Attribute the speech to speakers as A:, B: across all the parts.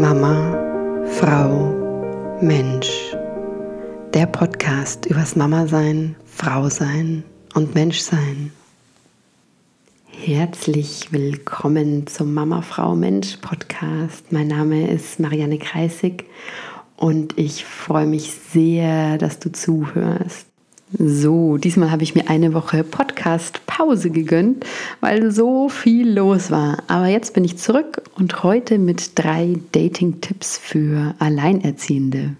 A: Mama, Frau, Mensch. Der Podcast übers Mama sein, Frau sein und Mensch sein. Herzlich willkommen zum Mama, Frau, Mensch Podcast. Mein Name ist Marianne Kreisig und ich freue mich sehr, dass du zuhörst. So, diesmal habe ich mir eine Woche Podcast-Pause gegönnt, weil so viel los war. Aber jetzt bin ich zurück und heute mit drei Dating-Tipps für Alleinerziehende.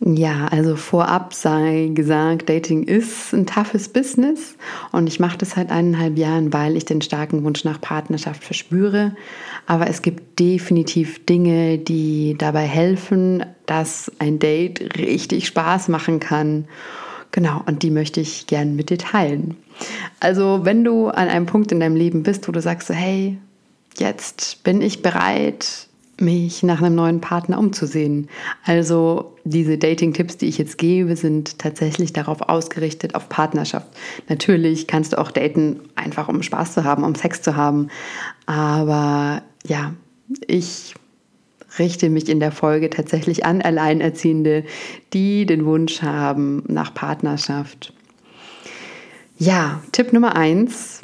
A: Ja, also vorab sei gesagt, Dating ist ein toughes Business und ich mache das seit eineinhalb Jahren, weil ich den starken Wunsch nach Partnerschaft verspüre. Aber es gibt definitiv Dinge, die dabei helfen, dass ein Date richtig Spaß machen kann Genau, und die möchte ich gern mit dir teilen. Also, wenn du an einem Punkt in deinem Leben bist, wo du sagst, hey, jetzt bin ich bereit, mich nach einem neuen Partner umzusehen. Also diese Dating-Tipps, die ich jetzt gebe, sind tatsächlich darauf ausgerichtet, auf Partnerschaft. Natürlich kannst du auch daten, einfach um Spaß zu haben, um Sex zu haben. Aber ja, ich richte mich in der Folge tatsächlich an Alleinerziehende, die den Wunsch haben nach Partnerschaft. Ja, Tipp Nummer eins,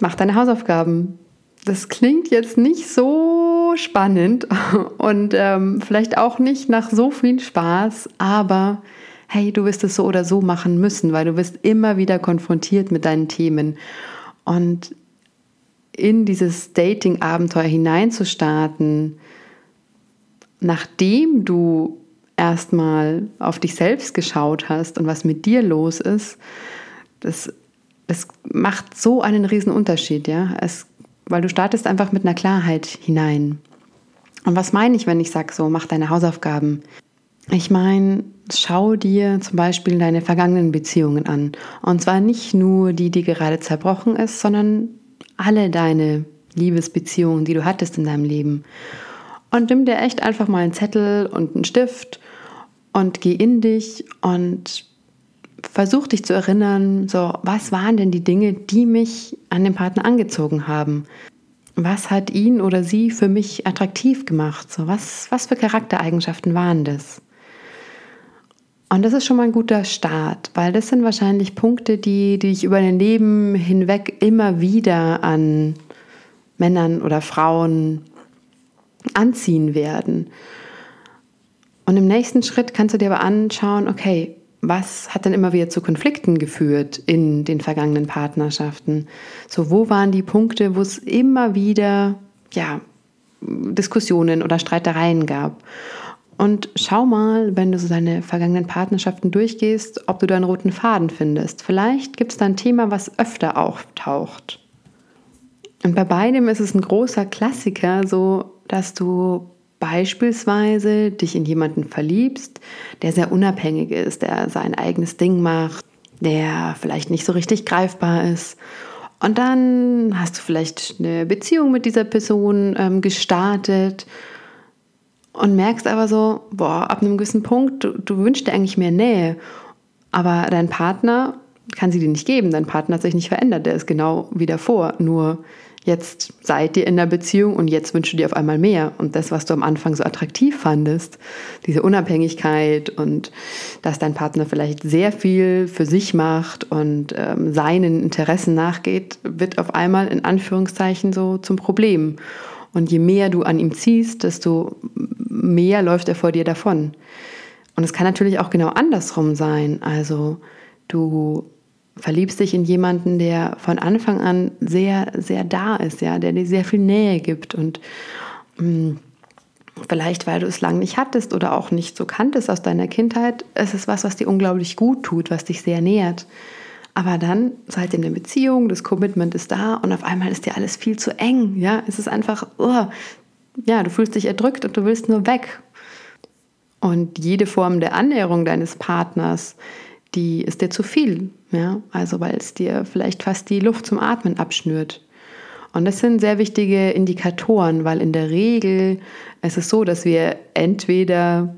A: mach deine Hausaufgaben. Das klingt jetzt nicht so spannend und ähm, vielleicht auch nicht nach so viel Spaß, aber hey, du wirst es so oder so machen müssen, weil du wirst immer wieder konfrontiert mit deinen Themen. Und in dieses Dating-Abenteuer hineinzustarten, nachdem du erstmal auf dich selbst geschaut hast und was mit dir los ist, das, das macht so einen riesen Unterschied, ja. Es, weil du startest einfach mit einer Klarheit hinein. Und was meine ich, wenn ich sage so, mach deine Hausaufgaben? Ich meine, schau dir zum Beispiel deine vergangenen Beziehungen an. Und zwar nicht nur die, die gerade zerbrochen ist, sondern alle deine Liebesbeziehungen, die du hattest in deinem Leben. Und nimm dir echt einfach mal einen Zettel und einen Stift und geh in dich und versuch dich zu erinnern, so, was waren denn die Dinge, die mich an den Partner angezogen haben? Was hat ihn oder sie für mich attraktiv gemacht? So, was, was für Charaktereigenschaften waren das? Und das ist schon mal ein guter Start, weil das sind wahrscheinlich Punkte, die, die ich über dein Leben hinweg immer wieder an Männern oder Frauen anziehen werden. Und im nächsten Schritt kannst du dir aber anschauen, okay, was hat denn immer wieder zu Konflikten geführt in den vergangenen Partnerschaften? So, wo waren die Punkte, wo es immer wieder, ja, Diskussionen oder Streitereien gab? Und schau mal, wenn du so deine vergangenen Partnerschaften durchgehst, ob du da einen roten Faden findest. Vielleicht gibt es da ein Thema, was öfter auftaucht. Und bei beidem ist es ein großer Klassiker, so dass du beispielsweise dich in jemanden verliebst, der sehr unabhängig ist, der sein eigenes Ding macht, der vielleicht nicht so richtig greifbar ist. Und dann hast du vielleicht eine Beziehung mit dieser Person ähm, gestartet und merkst aber so, boah, ab einem gewissen Punkt, du, du wünschst dir eigentlich mehr Nähe, aber dein Partner kann sie dir nicht geben. Dein Partner hat sich nicht verändert, der ist genau wie davor, nur Jetzt seid ihr in der Beziehung und jetzt wünschst du dir auf einmal mehr. Und das, was du am Anfang so attraktiv fandest, diese Unabhängigkeit und dass dein Partner vielleicht sehr viel für sich macht und ähm, seinen Interessen nachgeht, wird auf einmal in Anführungszeichen so zum Problem. Und je mehr du an ihm ziehst, desto mehr läuft er vor dir davon. Und es kann natürlich auch genau andersrum sein. Also du verliebst dich in jemanden, der von Anfang an sehr, sehr da ist, ja, der dir sehr viel Nähe gibt und mh, mm, vielleicht, weil du es lange nicht hattest oder auch nicht so kanntest aus deiner Kindheit, es ist was, was dir unglaublich gut tut, was dich sehr nährt. Aber dann seid ihr in der Beziehung, das Commitment ist da und auf einmal ist dir alles viel zu eng, ja, es ist einfach, oh, ja, du fühlst dich erdrückt und du willst nur weg. Und jede Form der Annäherung deines Partners, die ist dir zu viel. Ja? Also weil es dir vielleicht fast die Luft zum Atmen abschnürt. Und das sind sehr wichtige Indikatoren, weil in der Regel ist es so, dass wir entweder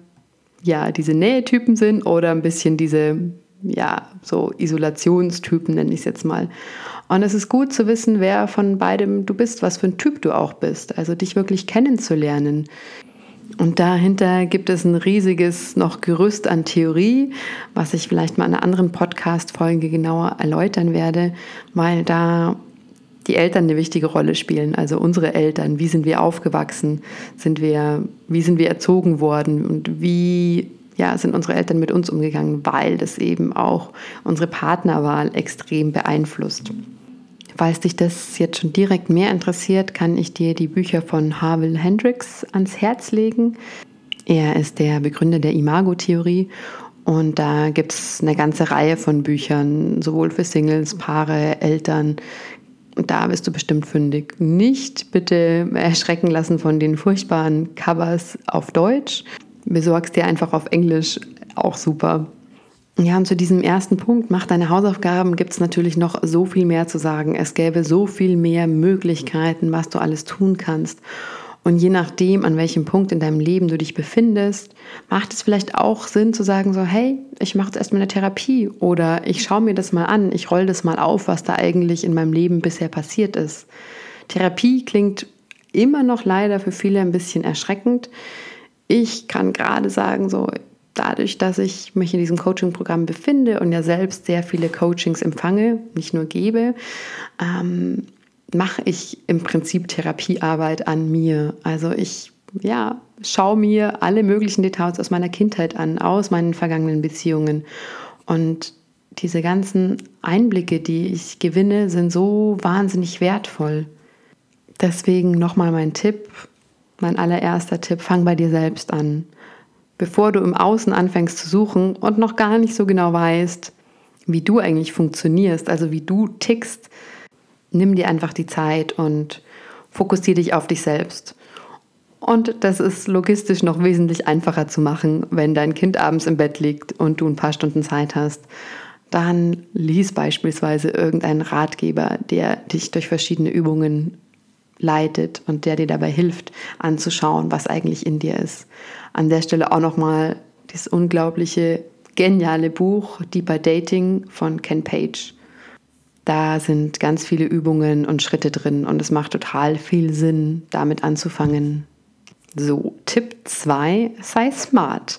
A: ja diese Nähetypen sind oder ein bisschen diese ja, so Isolationstypen nenne ich es jetzt mal. Und es ist gut zu wissen, wer von beidem du bist, was für ein Typ du auch bist. Also dich wirklich kennenzulernen. Und dahinter gibt es ein riesiges noch Gerüst an Theorie, was ich vielleicht mal in einer anderen Podcast-Folge genauer erläutern werde, weil da die Eltern eine wichtige Rolle spielen. Also unsere Eltern, wie sind wir aufgewachsen, sind wir, wie sind wir erzogen worden und wie ja, sind unsere Eltern mit uns umgegangen, weil das eben auch unsere Partnerwahl extrem beeinflusst. Falls dich das jetzt schon direkt mehr interessiert, kann ich dir die Bücher von Harville Hendricks ans Herz legen. Er ist der Begründer der Imago-Theorie und da gibt es eine ganze Reihe von Büchern, sowohl für Singles, Paare, Eltern. Da bist du bestimmt fündig. Nicht bitte erschrecken lassen von den furchtbaren Covers auf Deutsch. Besorgst dir einfach auf Englisch auch super. Ja, und zu diesem ersten Punkt, mach deine Hausaufgaben, gibt es natürlich noch so viel mehr zu sagen. Es gäbe so viel mehr Möglichkeiten, was du alles tun kannst. Und je nachdem, an welchem Punkt in deinem Leben du dich befindest, macht es vielleicht auch Sinn zu sagen, so, hey, ich mache jetzt erstmal eine Therapie oder ich schaue mir das mal an, ich roll das mal auf, was da eigentlich in meinem Leben bisher passiert ist. Therapie klingt immer noch leider für viele ein bisschen erschreckend. Ich kann gerade sagen, so, dadurch, dass ich mich in diesem Coaching-Programm befinde und ja selbst sehr viele Coachings empfange, nicht nur gebe, ähm, mache ich im Prinzip Therapiearbeit an mir. Also ich ja, schaue mir alle möglichen Details aus meiner Kindheit an, aus meinen vergangenen Beziehungen. Und diese ganzen Einblicke, die ich gewinne, sind so wahnsinnig wertvoll. Deswegen nochmal mein Tipp, mein allererster Tipp, fang bei dir selbst an bevor du im Außen anfängst zu suchen und noch gar nicht so genau weißt, wie du eigentlich funktionierst, also wie du tickst, nimm dir einfach die Zeit und fokussiere dich auf dich selbst. Und das ist logistisch noch wesentlich einfacher zu machen, wenn dein Kind abends im Bett liegt und du ein paar Stunden Zeit hast. Dann lies beispielsweise irgendeinen Ratgeber, der dich durch verschiedene Übungen leitet und der dir dabei hilft, anzuschauen, was eigentlich in dir ist. An der Stelle auch nochmal das unglaubliche, geniale Buch Deeper Dating von Ken Page. Da sind ganz viele Übungen und Schritte drin und es macht total viel Sinn, damit anzufangen. So, Tipp 2, sei smart.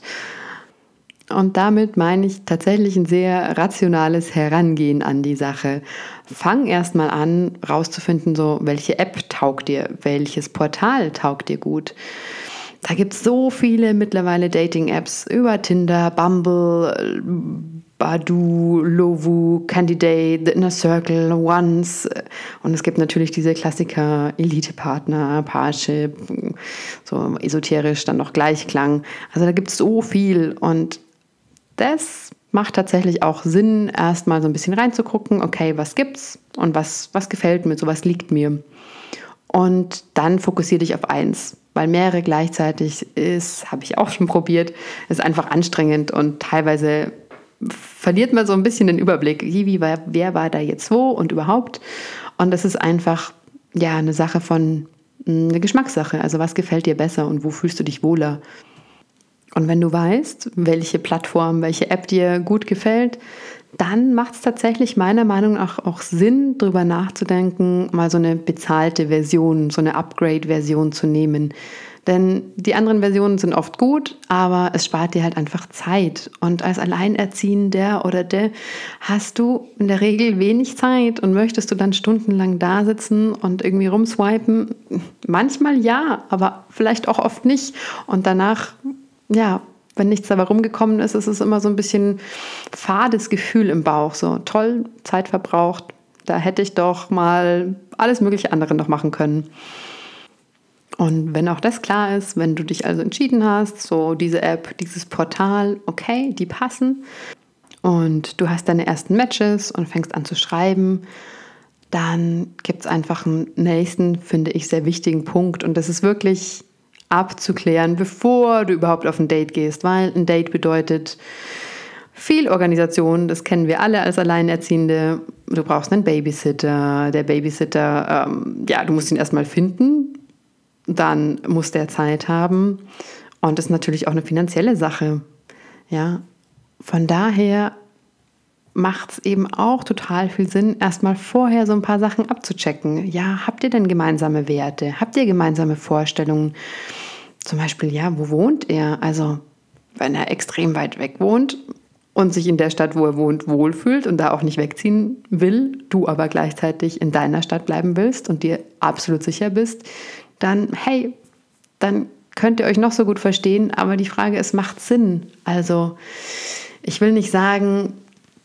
A: Und damit meine ich tatsächlich ein sehr rationales Herangehen an die Sache. Fang erstmal an, rauszufinden, so welche App taugt dir, welches Portal taugt dir gut. Da gibt es so viele mittlerweile Dating-Apps über Tinder, Bumble, Badu, Lovu, Candidate, The Inner Circle, Once. Und es gibt natürlich diese Klassiker Elite-Partner, Parship, so esoterisch, dann noch Gleichklang. Also da gibt es so viel und das macht tatsächlich auch Sinn, erstmal so ein bisschen reinzugucken, okay, was gibt's und was, was gefällt mir, so was liegt mir. Und dann fokussiere dich auf eins weil mehrere gleichzeitig ist, habe ich auch schon probiert, ist einfach anstrengend und teilweise verliert man so ein bisschen den Überblick, wie, war, wer war da jetzt wo und überhaupt. Und das ist einfach ja eine Sache von eine Geschmackssache. Also was gefällt dir besser und wo fühlst du dich wohler? Und wenn du weißt, welche Plattform, welche App dir gut gefällt, dann macht es tatsächlich meiner Meinung nach auch Sinn, darüber nachzudenken, mal so eine bezahlte Version, so eine Upgrade-Version zu nehmen. Denn die anderen Versionen sind oft gut, aber es spart dir halt einfach Zeit. Und als Alleinerziehender oder der hast du in der Regel wenig Zeit und möchtest du dann stundenlang da sitzen und irgendwie rumswipen? Manchmal ja, aber vielleicht auch oft nicht. Und danach, ja, wenn nichts dabei rumgekommen ist, ist es immer so ein bisschen fades Gefühl im Bauch. So toll, Zeit verbraucht. Da hätte ich doch mal alles mögliche andere noch machen können. Und wenn auch das klar ist, wenn du dich also entschieden hast, so diese App, dieses Portal, okay, die passen und du hast deine ersten Matches und fängst an zu schreiben, dann gibt es einfach einen nächsten, finde ich, sehr wichtigen Punkt. Und das ist wirklich abzuklären, bevor du überhaupt auf ein Date gehst, weil ein Date bedeutet viel Organisation, das kennen wir alle als Alleinerziehende. Du brauchst einen Babysitter, der Babysitter, ähm, ja, du musst ihn erstmal finden, dann muss der Zeit haben und das ist natürlich auch eine finanzielle Sache. Ja, von daher macht es eben auch total viel Sinn, erstmal vorher so ein paar Sachen abzuchecken. Ja, habt ihr denn gemeinsame Werte? Habt ihr gemeinsame Vorstellungen? Zum Beispiel, ja, wo wohnt er? Also, wenn er extrem weit weg wohnt und sich in der Stadt, wo er wohnt, wohlfühlt und da auch nicht wegziehen will, du aber gleichzeitig in deiner Stadt bleiben willst und dir absolut sicher bist, dann, hey, dann könnt ihr euch noch so gut verstehen, aber die Frage ist, macht Sinn? Also, ich will nicht sagen,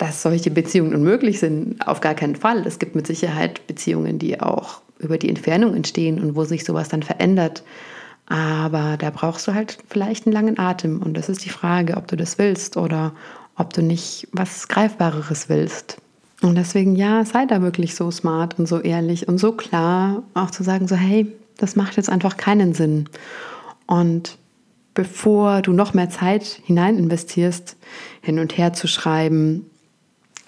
A: dass solche Beziehungen unmöglich sind. Auf gar keinen Fall. Es gibt mit Sicherheit Beziehungen, die auch über die Entfernung entstehen und wo sich sowas dann verändert. Aber da brauchst du halt vielleicht einen langen Atem. Und das ist die Frage, ob du das willst oder ob du nicht was Greifbareres willst. Und deswegen, ja, sei da wirklich so smart und so ehrlich und so klar, auch zu sagen, so, hey, das macht jetzt einfach keinen Sinn. Und bevor du noch mehr Zeit hinein investierst, hin und her zu schreiben,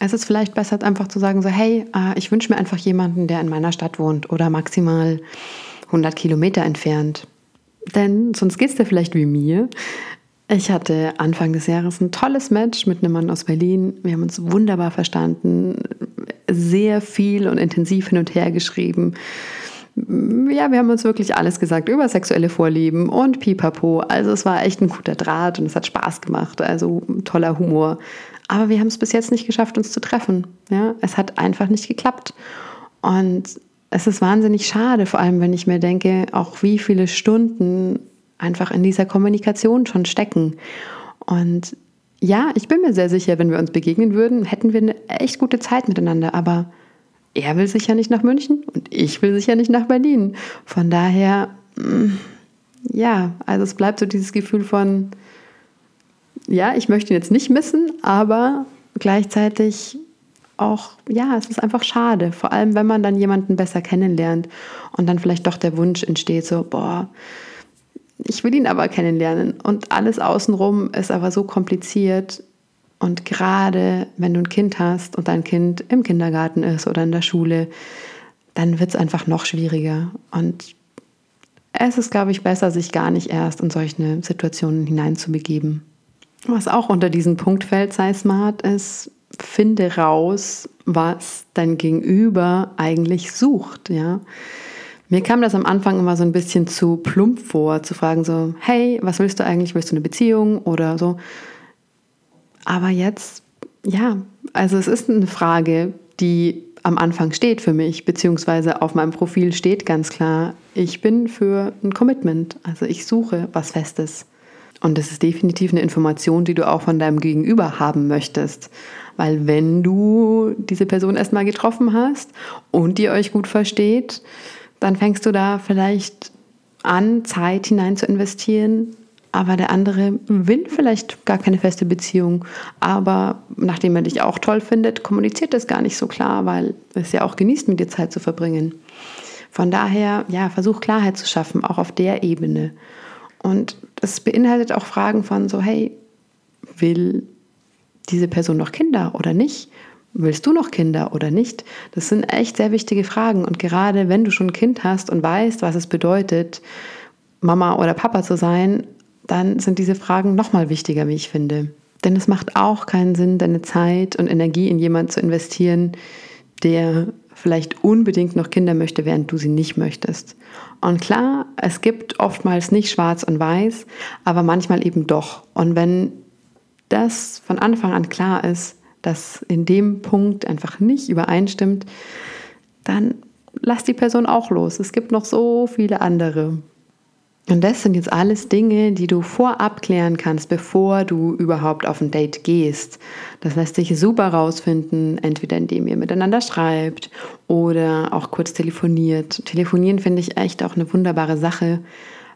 A: es ist vielleicht besser, einfach zu sagen, so, hey, äh, ich wünsche mir einfach jemanden, der in meiner Stadt wohnt oder maximal 100 Kilometer entfernt. Denn sonst geht es dir vielleicht wie mir. Ich hatte Anfang des Jahres ein tolles Match mit einem Mann aus Berlin. Wir haben uns wunderbar verstanden, sehr viel und intensiv hin und her geschrieben. Ja, wir haben uns wirklich alles gesagt über sexuelle Vorlieben und pipapo. Also es war echt ein guter Draht und es hat Spaß gemacht. Also toller Humor. Aber wir haben es bis jetzt nicht geschafft, uns zu treffen. Ja, es hat einfach nicht geklappt. Und es ist wahnsinnig schade, vor allem wenn ich mir denke, auch wie viele Stunden einfach in dieser Kommunikation schon stecken. Und ja, ich bin mir sehr sicher, wenn wir uns begegnen würden, hätten wir eine echt gute Zeit miteinander. Aber er will sicher nicht nach München und ich will sicher nicht nach Berlin. Von daher, mm, ja, also es bleibt so dieses Gefühl von, ja, ich möchte ihn jetzt nicht missen, aber gleichzeitig auch, ja, es ist einfach schade. Vor allem, wenn man dann jemanden besser kennenlernt und dann vielleicht doch der Wunsch entsteht, so, boah, ich will ihn aber kennenlernen. Und alles außenrum ist aber so kompliziert. Und gerade wenn du ein Kind hast und dein Kind im Kindergarten ist oder in der Schule, dann wird es einfach noch schwieriger. Und es ist, glaube ich, besser, sich gar nicht erst in solche Situationen hineinzubegeben. Was auch unter diesen Punkt fällt, sei smart, ist, finde raus, was dein Gegenüber eigentlich sucht, ja. Mir kam das am Anfang immer so ein bisschen zu plump vor, zu fragen so, hey, was willst du eigentlich? Willst du eine Beziehung oder so? Aber jetzt, ja, also es ist eine Frage, die am Anfang steht für mich, beziehungsweise auf meinem Profil steht ganz klar, ich bin für ein Commitment. Also ich suche was Festes. Und das ist definitiv eine Information, die du auch von deinem Gegenüber haben möchtest. Weil wenn du diese Person erstmal getroffen hast und ihr euch gut versteht, dann fängst du da vielleicht an, Zeit hinein zu investieren. Aber der andere will vielleicht gar keine feste Beziehung. Aber nachdem er dich auch toll findet, kommuniziert das gar nicht so klar, weil es ja auch genießt, mit dir Zeit zu verbringen. Von daher, ja, versuch Klarheit zu schaffen, auch auf der Ebene. Und es beinhaltet auch Fragen von so, hey, will diese Person noch Kinder oder nicht? Willst du noch Kinder oder nicht? Das sind echt sehr wichtige Fragen. Und gerade wenn du schon ein Kind hast und weißt, was es bedeutet, Mama oder Papa zu sein, dann sind diese Fragen nochmal wichtiger, wie ich finde. Denn es macht auch keinen Sinn, deine Zeit und Energie in jemanden zu investieren, der vielleicht unbedingt noch Kinder möchte, während du sie nicht möchtest. Und klar, es gibt oftmals nicht schwarz und weiß, aber manchmal eben doch. Und wenn das von Anfang an klar ist, dass in dem Punkt einfach nicht übereinstimmt, dann lass die Person auch los. Es gibt noch so viele andere. Und das sind jetzt alles Dinge, die du vorab klären kannst, bevor du überhaupt auf ein Date gehst. Das lässt sich super rausfinden, entweder indem ihr miteinander schreibt oder auch kurz telefoniert. Telefonieren finde ich echt auch eine wunderbare Sache,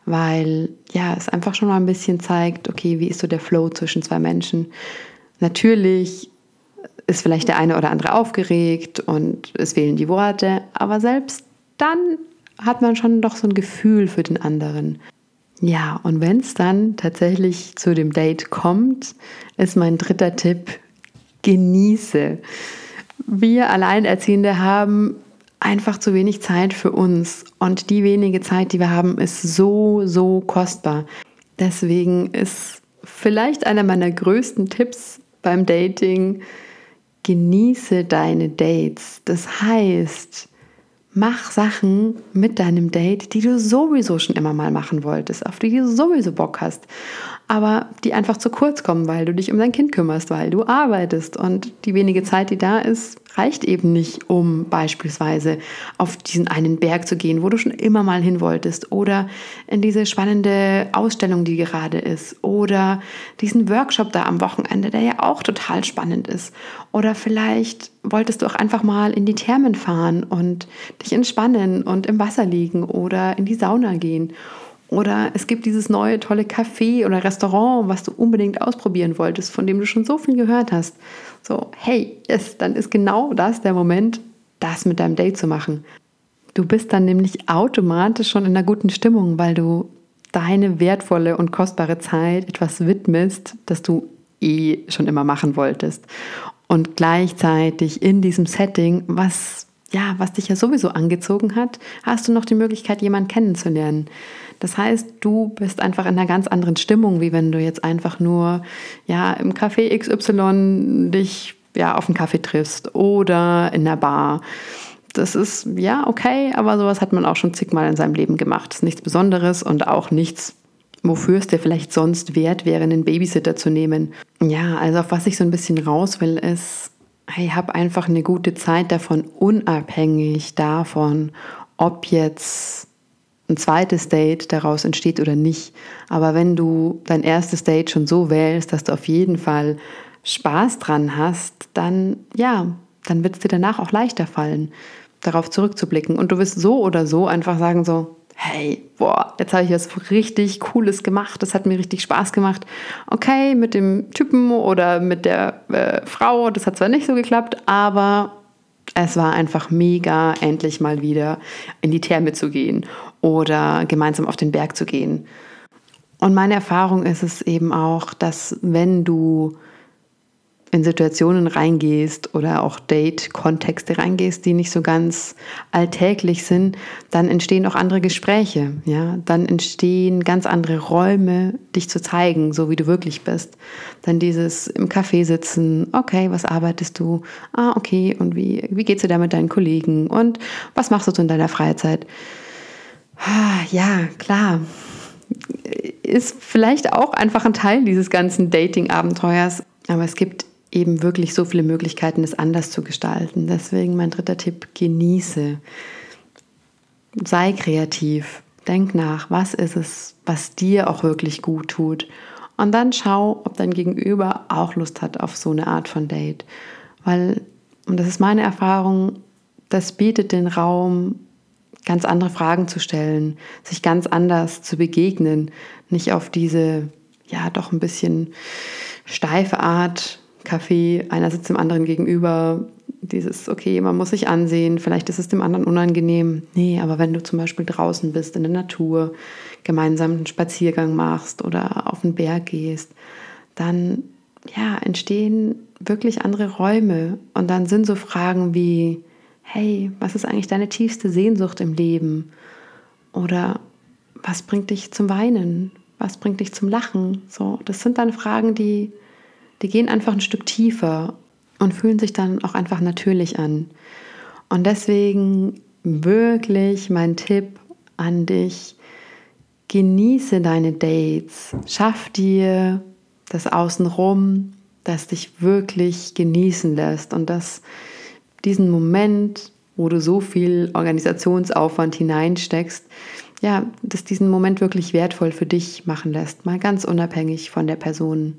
A: weil ja, es einfach schon mal ein bisschen zeigt, okay, wie ist so der Flow zwischen zwei Menschen. Natürlich ist vielleicht der eine oder andere aufgeregt und es fehlen die Worte, aber selbst dann hat man schon doch so ein Gefühl für den anderen. Ja, und wenn es dann tatsächlich zu dem Date kommt, ist mein dritter Tipp, genieße. Wir Alleinerziehende haben einfach zu wenig Zeit für uns und die wenige Zeit, die wir haben, ist so, so kostbar. Deswegen ist vielleicht einer meiner größten Tipps beim Dating, genieße deine Dates. Das heißt, mach Sachen mit deinem Date, die du sowieso schon immer mal machen wolltest, auf die du sowieso Bock hast aber die einfach zu kurz kommen, weil du dich um dein Kind kümmerst, weil du arbeitest. Und die wenige Zeit, die da ist, reicht eben nicht, um beispielsweise auf diesen einen Berg zu gehen, wo du schon immer mal hin wolltest oder in diese spannende Ausstellung, die gerade ist oder diesen Workshop da am Wochenende, der ja auch total spannend ist. Oder vielleicht wolltest du auch einfach mal in die Thermen fahren und dich entspannen und im Wasser liegen oder in die Sauna gehen oder es gibt dieses neue tolle Café oder Restaurant, was du unbedingt ausprobieren wolltest, von dem du schon so viel gehört hast. So, hey, yes, dann ist genau das der Moment, das mit deinem Date zu machen. Du bist dann nämlich automatisch schon in einer guten Stimmung, weil du deine wertvolle und kostbare Zeit etwas widmest, das du eh schon immer machen wolltest. Und gleichzeitig in diesem Setting, was ja, was dich ja sowieso angezogen hat, hast du noch die Möglichkeit, jemanden kennenzulernen. Das heißt, du bist einfach in einer ganz anderen Stimmung, wie wenn du jetzt einfach nur ja, im Café XY dich ja, auf einen Kaffee triffst oder in der Bar. Das ist ja okay, aber sowas hat man auch schon zigmal in seinem Leben gemacht. Das ist nichts Besonderes und auch nichts, wofür es dir vielleicht sonst wert wäre, einen Babysitter zu nehmen. Ja, also auf was ich so ein bisschen raus will, ist, hey, hab einfach eine gute Zeit davon, unabhängig davon, ob jetzt ein zweites Date daraus entsteht oder nicht. Aber wenn du dein erstes Date schon so wählst, dass du auf jeden Fall Spaß dran hast, dann ja, dann wird es dir danach auch leichter fallen, darauf zurückzublicken. Und du wirst so oder so einfach sagen so, hey, boah, jetzt habe ich was richtig Cooles gemacht, das hat mir richtig Spaß gemacht. Okay, mit dem Typen oder mit der äh, Frau, das hat zwar nicht so geklappt, aber es war einfach mega, endlich mal wieder in die Therme zu gehen oder gemeinsam auf den Berg zu gehen. Und meine Erfahrung ist es eben auch, dass wenn du in Situationen reingehst oder auch Date-Kontexte reingehst, die nicht so ganz alltäglich sind, dann entstehen auch andere Gespräche. Ja? Dann entstehen ganz andere Räume, dich zu zeigen, so wie du wirklich bist. Dann dieses im Café sitzen, okay, was arbeitest du? Ah, okay, und wie, wie geht's dir da mit deinen Kollegen? Und was machst du in deiner Freizeit? Ah, ja, klar. Ist vielleicht auch einfach ein Teil dieses ganzen Dating-Abenteuers. Aber es gibt eben wirklich so viele Möglichkeiten, es anders zu gestalten. Deswegen mein dritter Tipp, genieße. Sei kreativ. Denk nach, was ist es, was dir auch wirklich gut tut. Und dann schau, ob dein Gegenüber auch Lust hat auf so eine Art von Date. Weil, und das ist meine Erfahrung, das bietet den Raum, ganz andere Fragen zu stellen, sich ganz anders zu begegnen, nicht auf diese, ja, doch ein bisschen steife Art, Kaffee, einer sitzt dem anderen gegenüber, dieses, okay, man muss sich ansehen, vielleicht ist es dem anderen unangenehm. Nee, aber wenn du zum Beispiel draußen bist, in der Natur, gemeinsam einen Spaziergang machst oder auf den Berg gehst, dann ja, entstehen wirklich andere Räume. Und dann sind so Fragen wie, hey, was ist eigentlich deine tiefste Sehnsucht im Leben? Oder was bringt dich zum Weinen? Was bringt dich zum Lachen? So, das sind dann Fragen, die die gehen einfach ein Stück tiefer und fühlen sich dann auch einfach natürlich an. Und deswegen wirklich mein Tipp an dich, genieße deine Dates, schaff dir das Außenrum, das dich wirklich genießen lässt und das diesen Moment, wo du so viel Organisationsaufwand hineinsteckst, ja, dass diesen Moment wirklich wertvoll für dich machen lässt, mal ganz unabhängig von der Person.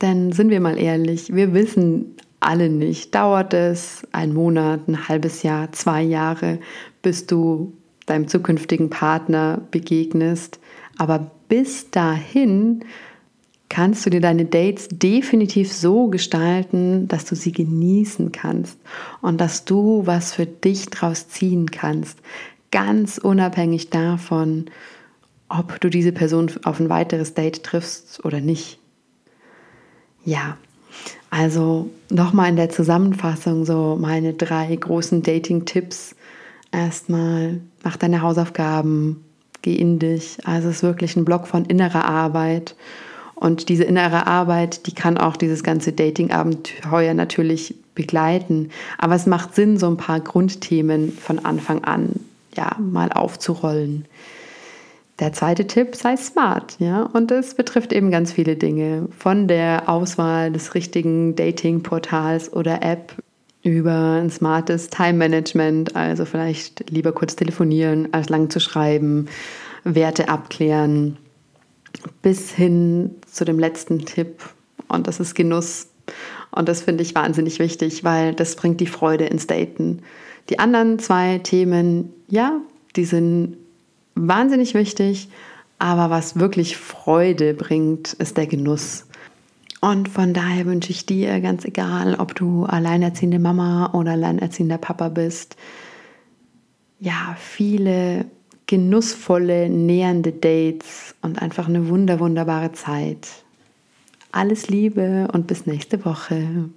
A: Denn sind wir mal ehrlich, wir wissen alle nicht, dauert es ein Monat, ein halbes Jahr, zwei Jahre, bis du deinem zukünftigen Partner begegnest. Aber bis dahin kannst du dir deine Dates definitiv so gestalten, dass du sie genießen kannst und dass du was für dich draus ziehen kannst. Ganz unabhängig davon, ob du diese Person auf ein weiteres Date triffst oder nicht. Ja, also nochmal in der Zusammenfassung so meine drei großen Dating-Tipps. Erstmal mach deine Hausaufgaben, geh in dich. Also es ist wirklich ein Block von innerer Arbeit. Und diese innere Arbeit, die kann auch dieses ganze Dating-Abenteuer natürlich begleiten. Aber es macht Sinn, so ein paar Grundthemen von Anfang an ja, mal aufzurollen. Der zweite Tipp, sei smart, ja, und es betrifft eben ganz viele Dinge, von der Auswahl des richtigen Dating-Portals oder App über ein smartes Time-Management, also vielleicht lieber kurz telefonieren, als lang zu schreiben, Werte abklären, bis hin zu dem letzten Tipp, und das ist Genuss. Und das finde ich wahnsinnig wichtig, weil das bringt die Freude ins Daten. Die anderen zwei Themen, ja, die sind wahnsinnig wichtig, aber was wirklich Freude bringt, ist der Genuss. Und von daher wünsche ich dir, ganz egal, ob du alleinerziehende Mama oder alleinerziehender Papa bist, ja, viele genussvolle, nähernde Dates und einfach eine wunder, wunderbare Zeit. Alles Liebe und bis nächste Woche.